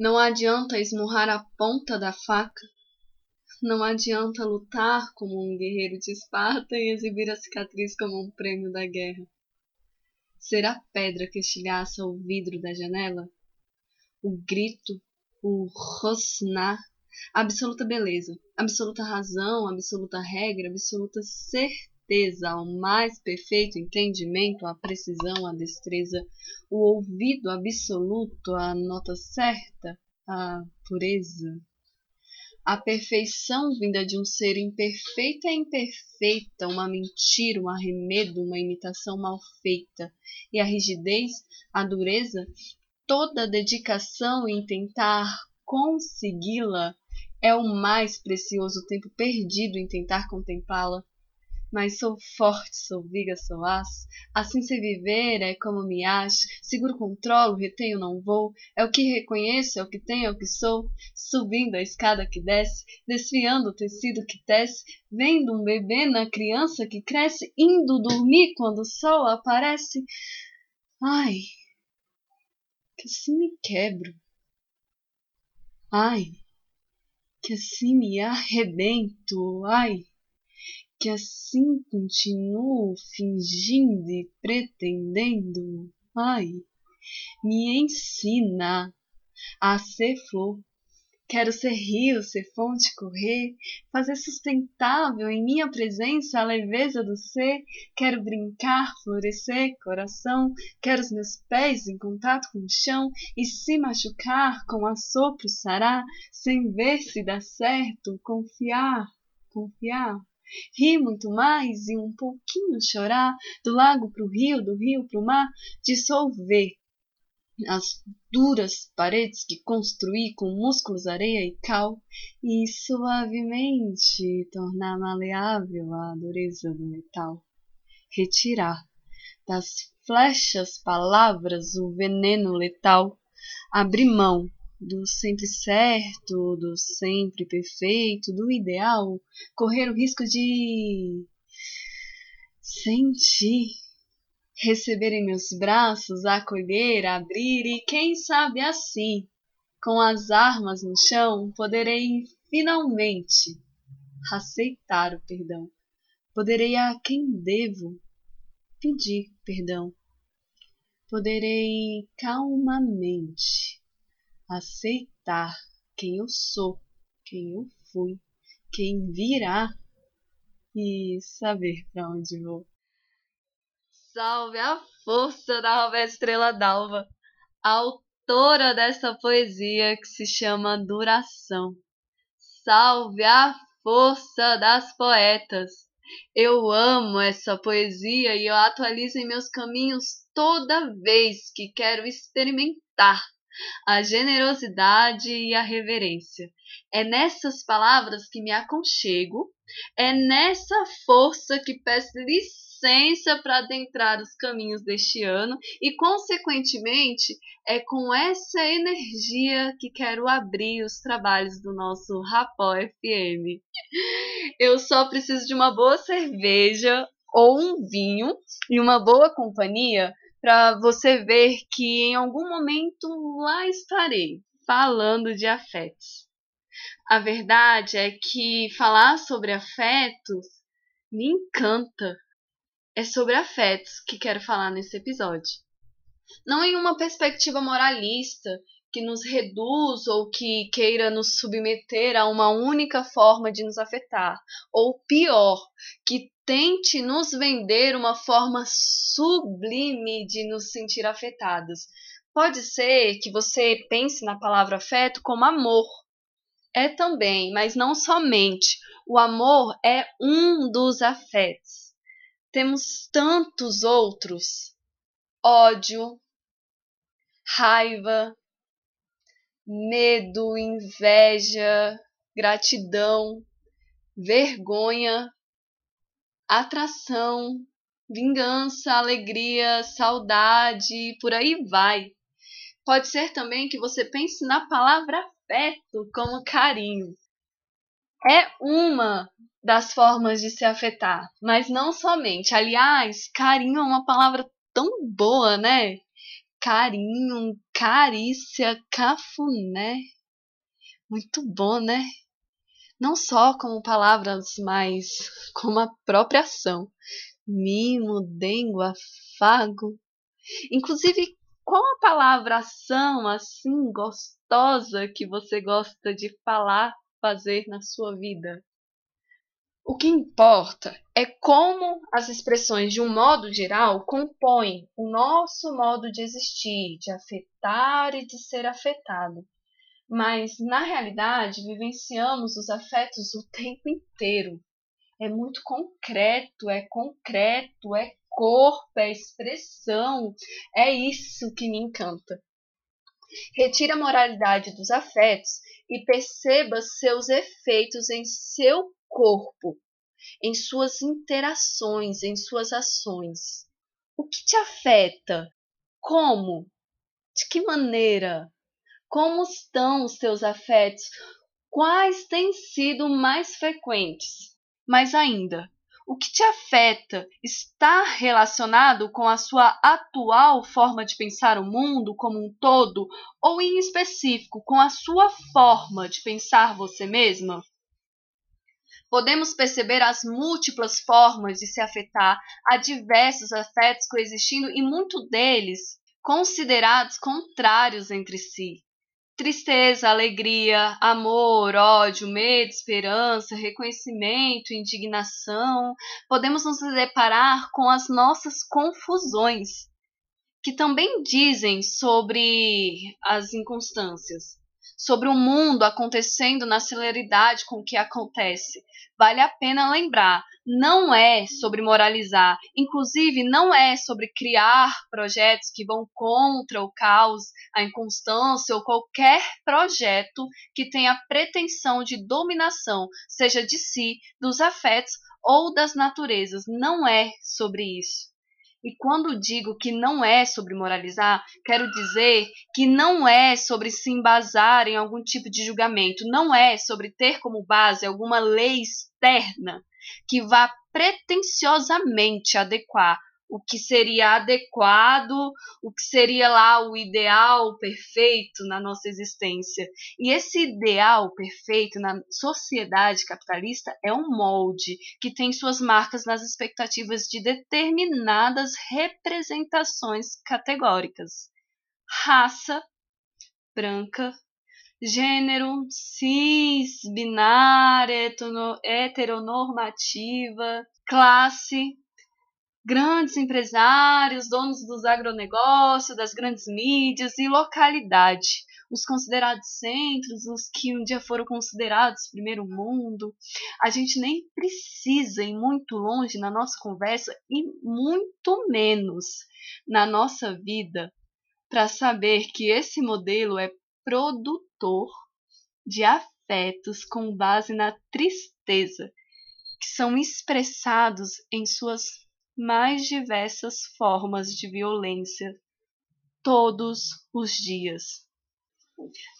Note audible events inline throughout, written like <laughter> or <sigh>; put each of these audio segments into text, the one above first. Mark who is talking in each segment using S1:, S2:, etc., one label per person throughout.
S1: Não adianta esmurrar a ponta da faca. Não adianta lutar como um guerreiro de Esparta e exibir a cicatriz como um prêmio da guerra. Ser a pedra que estilhaça o vidro da janela? O grito, o rosnar, absoluta beleza, absoluta razão, absoluta regra, absoluta certeza, ao mais perfeito entendimento, a precisão, a destreza, o ouvido absoluto, a nota certa, a pureza. A perfeição vinda de um ser imperfeito é imperfeita, uma mentira, um arremedo, uma imitação mal feita. E a rigidez, a dureza, toda dedicação em tentar consegui-la é o mais precioso tempo perdido em tentar contemplá-la. Mas sou forte, sou viga, sou aço. Assim sei viver, é como me acho. Seguro, controlo, retenho, não vou. É o que reconheço, é o que tenho, é o que sou. Subindo a escada que desce, desfiando o tecido que tece, vendo um bebê na criança que cresce, indo dormir quando o sol aparece. Ai, que assim me quebro. Ai, que assim me arrebento. Ai, que assim continuo fingindo e pretendendo. Ai, me ensina a ser flor Quero ser rio, ser fonte, correr, fazer sustentável em minha presença a leveza do ser. Quero brincar, florescer, coração. Quero os meus pés em contato com o chão e se machucar com assopro sarar, sem ver se dá certo, confiar, confiar. Rir muito mais e um pouquinho chorar, do lago pro rio, do rio pro mar, dissolver as duras paredes que construí com músculos, areia e cal, e suavemente tornar maleável a dureza do metal. Retirar das flechas palavras o veneno letal, abrir mão do sempre certo, do sempre perfeito, do ideal, correr o risco de sentir receber em meus braços, acolher, abrir e quem sabe assim, com as armas no chão, poderei finalmente aceitar o perdão. Poderei a quem devo pedir perdão. Poderei calmamente aceitar quem eu sou, quem eu fui, quem virá e saber para onde vou. Salve a força da Roberta Estrela d'Alva, autora dessa poesia que se chama Duração. Salve a força das poetas. Eu amo essa poesia e eu atualizo em meus caminhos toda vez que quero experimentar a generosidade e a reverência. É nessas palavras que me aconchego, é nessa força que peço licença para adentrar os caminhos deste ano e, consequentemente, é com essa energia que quero abrir os trabalhos do nosso Rapó FM. Eu só preciso de uma boa cerveja ou um vinho e uma boa companhia para você ver que em algum momento lá estarei falando de afetos. A verdade é que falar sobre afetos me encanta é sobre afetos que quero falar nesse episódio. Não em uma perspectiva moralista que nos reduz ou que queira nos submeter a uma única forma de nos afetar, ou pior, que tente nos vender uma forma sublime de nos sentir afetados. Pode ser que você pense na palavra afeto como amor. É também, mas não somente. O amor é um dos afetos temos tantos outros: ódio, raiva, medo, inveja, gratidão, vergonha, atração, vingança, alegria, saudade, por aí vai. Pode ser também que você pense na palavra afeto como carinho. É uma das formas de se afetar, mas não somente. Aliás, carinho é uma palavra tão boa, né? carinho, carícia, cafuné. Muito bom, né? Não só como palavras, mas como a própria ação. Mimo, dengo, afago. Inclusive, qual a palavra ação assim gostosa que você gosta de falar, fazer na sua vida? O que importa é como as expressões, de um modo geral, compõem o nosso modo de existir, de afetar e de ser afetado. Mas, na realidade, vivenciamos os afetos o tempo inteiro. É muito concreto, é concreto, é corpo, é expressão. É isso que me encanta. Retire a moralidade dos afetos e perceba seus efeitos em seu corpo, em suas interações, em suas ações. O que te afeta? Como? De que maneira? Como estão os teus afetos? Quais têm sido mais frequentes? Mais ainda, o que te afeta está relacionado com a sua atual forma de pensar o mundo como um todo ou, em específico, com a sua forma de pensar você mesma? Podemos perceber as múltiplas formas de se afetar, há diversos afetos coexistindo e muitos deles considerados contrários entre si. Tristeza, alegria, amor, ódio, medo, esperança, reconhecimento, indignação. Podemos nos deparar com as nossas confusões, que também dizem sobre as inconstâncias sobre o mundo acontecendo na celeridade com que acontece. Vale a pena lembrar, não é sobre moralizar, inclusive não é sobre criar projetos que vão contra o caos, a inconstância ou qualquer projeto que tenha pretensão de dominação, seja de si, dos afetos ou das naturezas. Não é sobre isso. E quando digo que não é sobre moralizar, quero dizer que não é sobre se embasar em algum tipo de julgamento, não é sobre ter como base alguma lei externa que vá pretensiosamente adequar o que seria adequado, o que seria lá o ideal perfeito na nossa existência. E esse ideal perfeito na sociedade capitalista é um molde que tem suas marcas nas expectativas de determinadas representações categóricas. Raça branca, gênero cis, binária, heteronormativa, classe grandes empresários, donos dos agronegócios, das grandes mídias e localidade, os considerados centros, os que um dia foram considerados primeiro mundo. A gente nem precisa ir muito longe na nossa conversa e muito menos na nossa vida para saber que esse modelo é produtor de afetos com base na tristeza, que são expressados em suas mais diversas formas de violência todos os dias.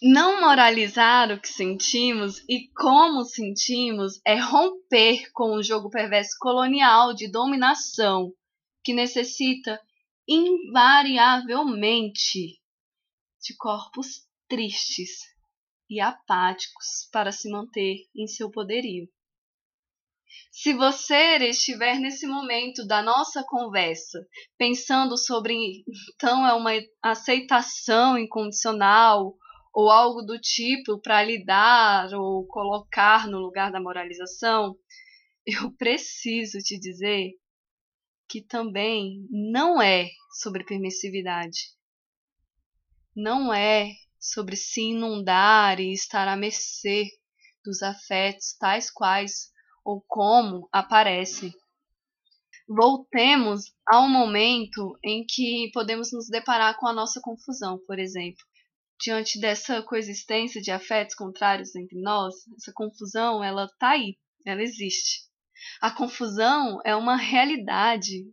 S1: Não moralizar o que sentimos e como sentimos é romper com o jogo perverso colonial de dominação que necessita invariavelmente de corpos tristes e apáticos para se manter em seu poderio. Se você estiver nesse momento da nossa conversa pensando sobre então é uma aceitação incondicional ou algo do tipo para lidar ou colocar no lugar da moralização, eu preciso te dizer que também não é sobre permissividade. Não é sobre se inundar e estar à mercê dos afetos tais quais ou como aparece. Voltemos ao momento em que podemos nos deparar com a nossa confusão, por exemplo. Diante dessa coexistência de afetos contrários entre nós, essa confusão, ela está aí, ela existe. A confusão é uma realidade,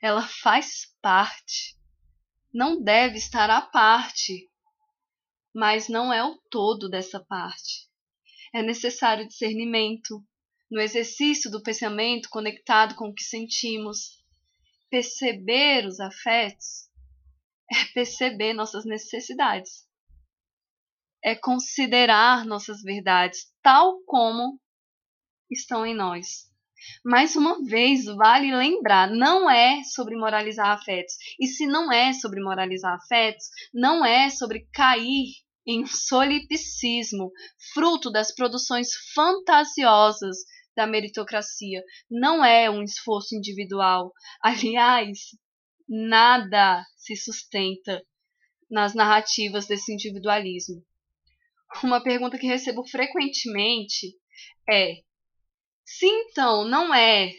S1: ela faz parte. Não deve estar à parte, mas não é o todo dessa parte. É necessário discernimento, no exercício do pensamento conectado com o que sentimos, perceber os afetos é perceber nossas necessidades, é considerar nossas verdades tal como estão em nós. Mais uma vez, vale lembrar, não é sobre moralizar afetos. E se não é sobre moralizar afetos, não é sobre cair em solipsismo, fruto das produções fantasiosas da meritocracia. Não é um esforço individual. <laughs> Aliás, nada se sustenta nas narrativas desse individualismo. Uma pergunta que recebo frequentemente é: se então não é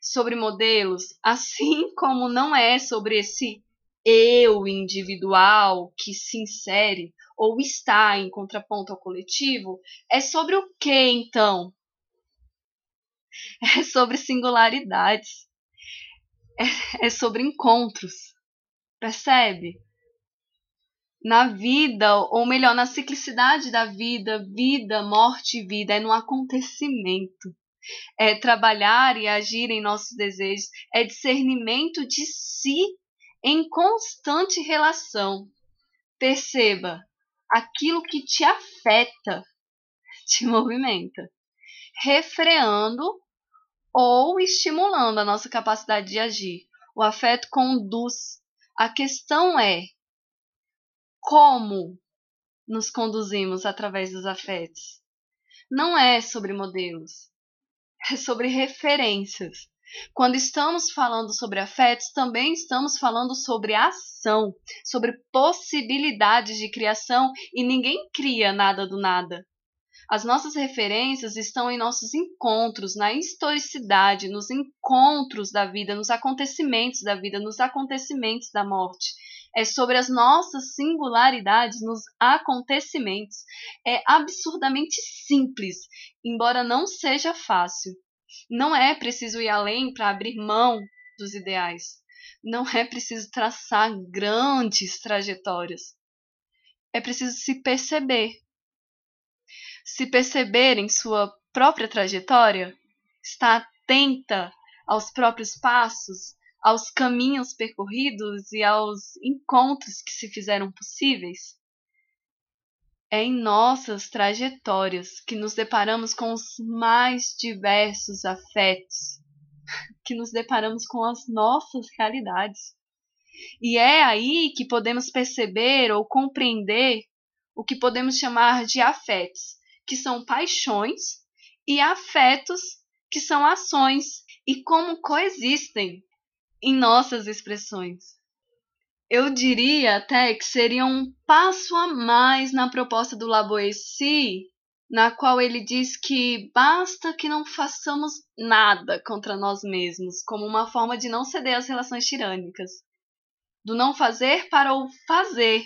S1: sobre modelos, assim <laughs> como não é sobre esse eu individual que se insere ou está em contraponto ao coletivo, é sobre o que então? <laughs> É sobre singularidades. É, é sobre encontros. Percebe? Na vida, ou melhor, na ciclicidade da vida, vida, morte e vida, é no acontecimento é trabalhar e agir em nossos desejos, é discernimento de si em constante relação. Perceba, aquilo que te afeta <laughs> te movimenta, refreando ou estimulando a nossa capacidade de agir. O afeto conduz. A questão é como nos conduzimos através dos afetos. Não é sobre modelos, é sobre referências. Quando estamos falando sobre afetos, também estamos falando sobre ação, sobre possibilidades de criação e ninguém cria nada do nada. As nossas referências estão em nossos encontros, na historicidade, nos encontros da vida, nos acontecimentos da vida, nos acontecimentos da morte. É sobre as nossas singularidades nos acontecimentos. É absurdamente simples, embora não seja fácil. Não é preciso ir além para abrir mão dos ideais. Não é preciso traçar grandes trajetórias. É preciso se perceber. Se perceber em sua própria trajetória, estar atenta aos próprios passos, aos caminhos percorridos e aos encontros que se fizeram possíveis. É em nossas trajetórias que nos deparamos com os mais diversos afetos, <laughs> que nos deparamos com as nossas realidades. E é aí que podemos perceber ou compreender o que podemos chamar de afetos, que são paixões, e afetos, que são ações, e como coexistem em nossas expressões eu diria até que seria um passo a mais na proposta do Laboessi, na qual ele diz que basta que não façamos nada contra nós mesmos, como uma forma de não ceder às relações tirânicas. Do não fazer para o fazer,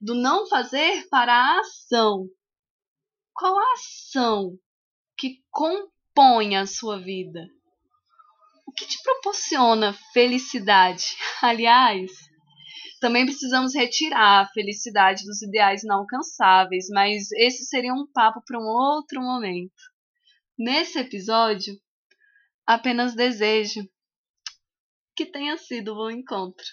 S1: do não fazer para a ação. Qual a ação que compõe a sua vida? O que te proporciona felicidade? <laughs> Aliás, também precisamos retirar a felicidade dos ideais inalcançáveis, mas esse seria um papo para um outro momento. Nesse episódio, apenas desejo que tenha sido um bom encontro.